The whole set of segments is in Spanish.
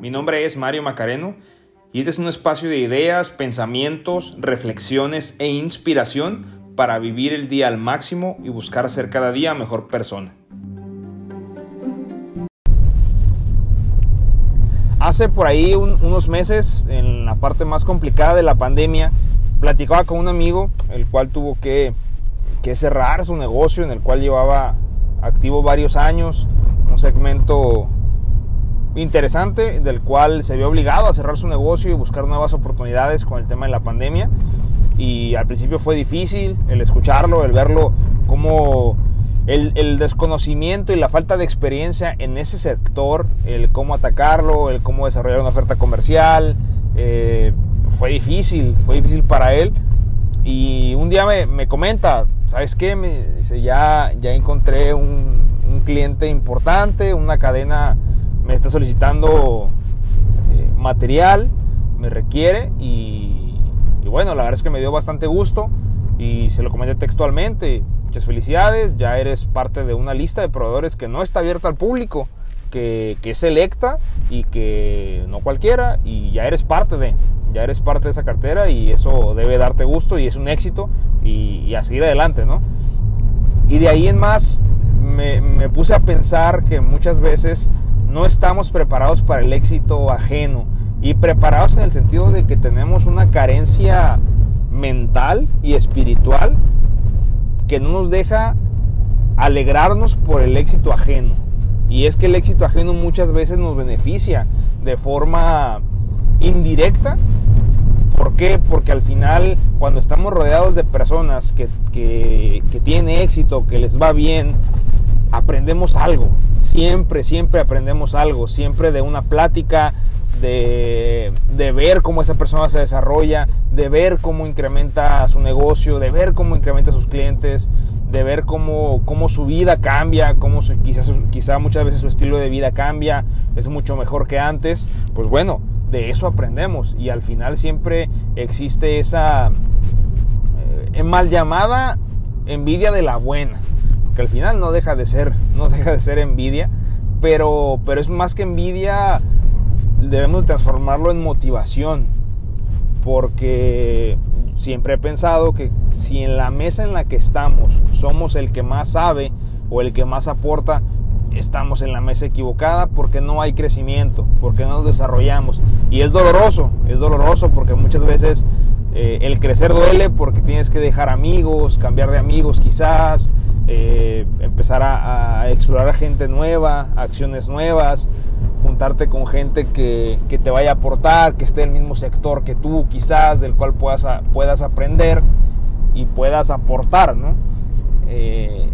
Mi nombre es Mario Macareno y este es un espacio de ideas, pensamientos, reflexiones e inspiración para vivir el día al máximo y buscar ser cada día mejor persona. Hace por ahí unos meses, en la parte más complicada de la pandemia, platicaba con un amigo, el cual tuvo que, que cerrar su negocio, en el cual llevaba activo varios años, un segmento interesante del cual se vio obligado a cerrar su negocio y buscar nuevas oportunidades con el tema de la pandemia. Y al principio fue difícil el escucharlo, el verlo como el, desconocimiento y la falta de experiencia en ese sector, el cómo atacarlo, el cómo desarrollar una oferta comercial, eh, fue difícil, fue difícil para él. Y un día me, comenta, ¿sabes qué? Me dice, ya, ya encontré un, un cliente importante, una cadena me está solicitando eh, material, me requiere y, bueno, la verdad es que me dio bastante gusto y se lo comenté textualmente. Muchas felicidades, ya eres parte de una lista de proveedores que no está abierta al público, que, es selecta y que no cualquiera y ya eres parte de, ya eres parte de esa cartera y eso debe darte gusto y es un éxito y, a seguir adelante, ¿no? Y de ahí en más me, me puse a pensar que muchas veces no estamos preparados para el éxito ajeno y preparados en el sentido de que tenemos una carencia mental y espiritual que no nos deja alegrarnos por el éxito ajeno. Y es que el éxito ajeno muchas veces nos beneficia de forma indirecta. ¿Por qué? Porque al final cuando estamos rodeados de personas que, que, que tienen éxito, que les va bien, aprendemos algo. Siempre, siempre aprendemos algo. Siempre de una plática, de, ver cómo esa persona se desarrolla, de ver cómo incrementa su negocio, de ver cómo incrementa sus clientes, de ver cómo, cómo su vida cambia, cómo quizás, quizá muchas veces su estilo de vida cambia, es mucho mejor que antes. Pues bueno, de eso aprendemos y al final siempre existe esa eh, mal llamada envidia de la buena al final no deja de ser, no deja de ser envidia, pero, pero es más que envidia, debemos transformarlo en motivación, porque siempre he pensado que si en la mesa en la que estamos somos el que más sabe o el que más aporta, estamos en la mesa equivocada porque no hay crecimiento, porque no nos desarrollamos. Y es doloroso, es doloroso porque muchas veces eh, el crecer duele porque tienes que dejar amigos, cambiar de amigos quizás, eh, empezar a, explorar gente nueva, acciones nuevas, juntarte con gente que, te vaya a aportar, que esté en el mismo sector que tú quizás, del cual puedas, puedas aprender y puedas aportar, ¿no? Eh,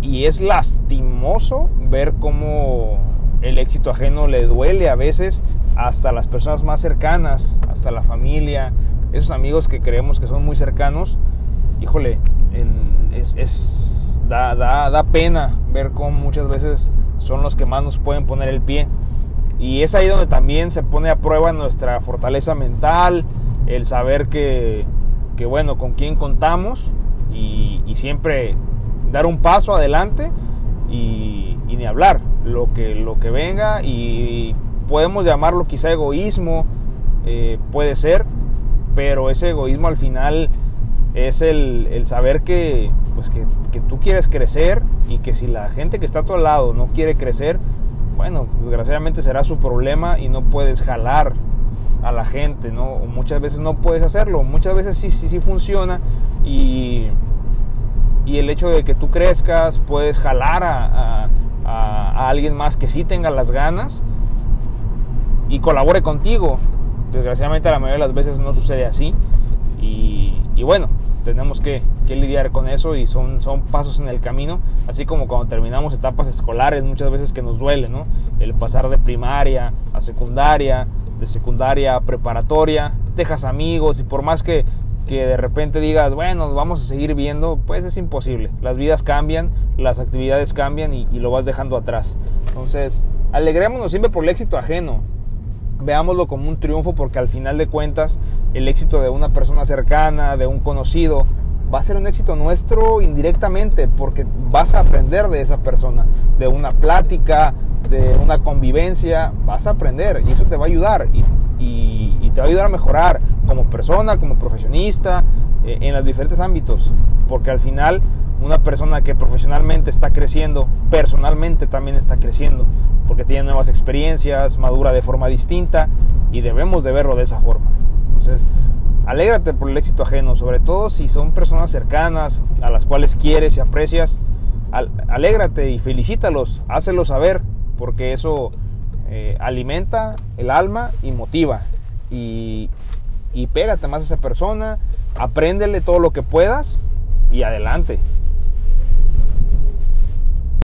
y es lastimoso ver cómo el éxito ajeno le duele a veces hasta las personas más cercanas, hasta la familia, esos amigos que creemos que son muy cercanos, híjole, es da, pena ver cómo muchas veces son los que más nos pueden poner el pie. Y es ahí donde también se pone a prueba nuestra fortaleza mental, el saber que, bueno, con quién contamos y, siempre dar un paso adelante y, ni hablar, lo que, lo que venga y podemos llamarlo quizá egoísmo, eh, puede ser, pero ese egoísmo al final es el, saber que, pues que, tú quieres crecer y que si la gente que está a tu lado no quiere crecer, bueno, desgraciadamente será su problema y no puedes jalar a la gente, ¿no? muchas veces no puedes hacerlo, muchas veces sí, sí, sí funciona y, y el hecho de que tú crezcas, puedes jalar a, a alguien más que sí tenga las ganas y colabore contigo. Desgraciadamente la mayoría de las veces no sucede así y bueno, tenemos que, lidiar con eso y son, son pasos en el camino, así como cuando terminamos etapas escolares muchas veces que nos duele, ¿no? El pasar de primaria a secundaria, de secundaria a preparatoria, dejas amigos y por más que, que de repente digas, bueno, vamos a seguir viendo, pues es imposible. Las vidas cambian, las actividades cambian y, y lo vas dejando atrás. Entonces, alegrémonos siempre por el éxito ajeno veámoslo como un triunfo porque al final de cuentas el éxito de una persona cercana, de un conocido, va a ser un éxito nuestro indirectamente porque vas a aprender de esa persona, de una plática, de una convivencia, vas a aprender y eso te va a ayudar y, te va a ayudar a mejorar como persona, como profesionista, eh, en los diferentes ámbitos, porque al final una persona que profesionalmente está creciendo, personalmente también está creciendo, porque tiene nuevas experiencias, madura de forma distinta y debemos de verlo de esa forma. Entonces, alégrate por el éxito ajeno, sobre todo si son personas cercanas a las cuales quieres y aprecias. alégrate y felicítalos, hácelos saber, porque eso eh, alimenta el alma y motiva. Y, y pégate más a esa persona, apréndele todo lo que puedas y adelante.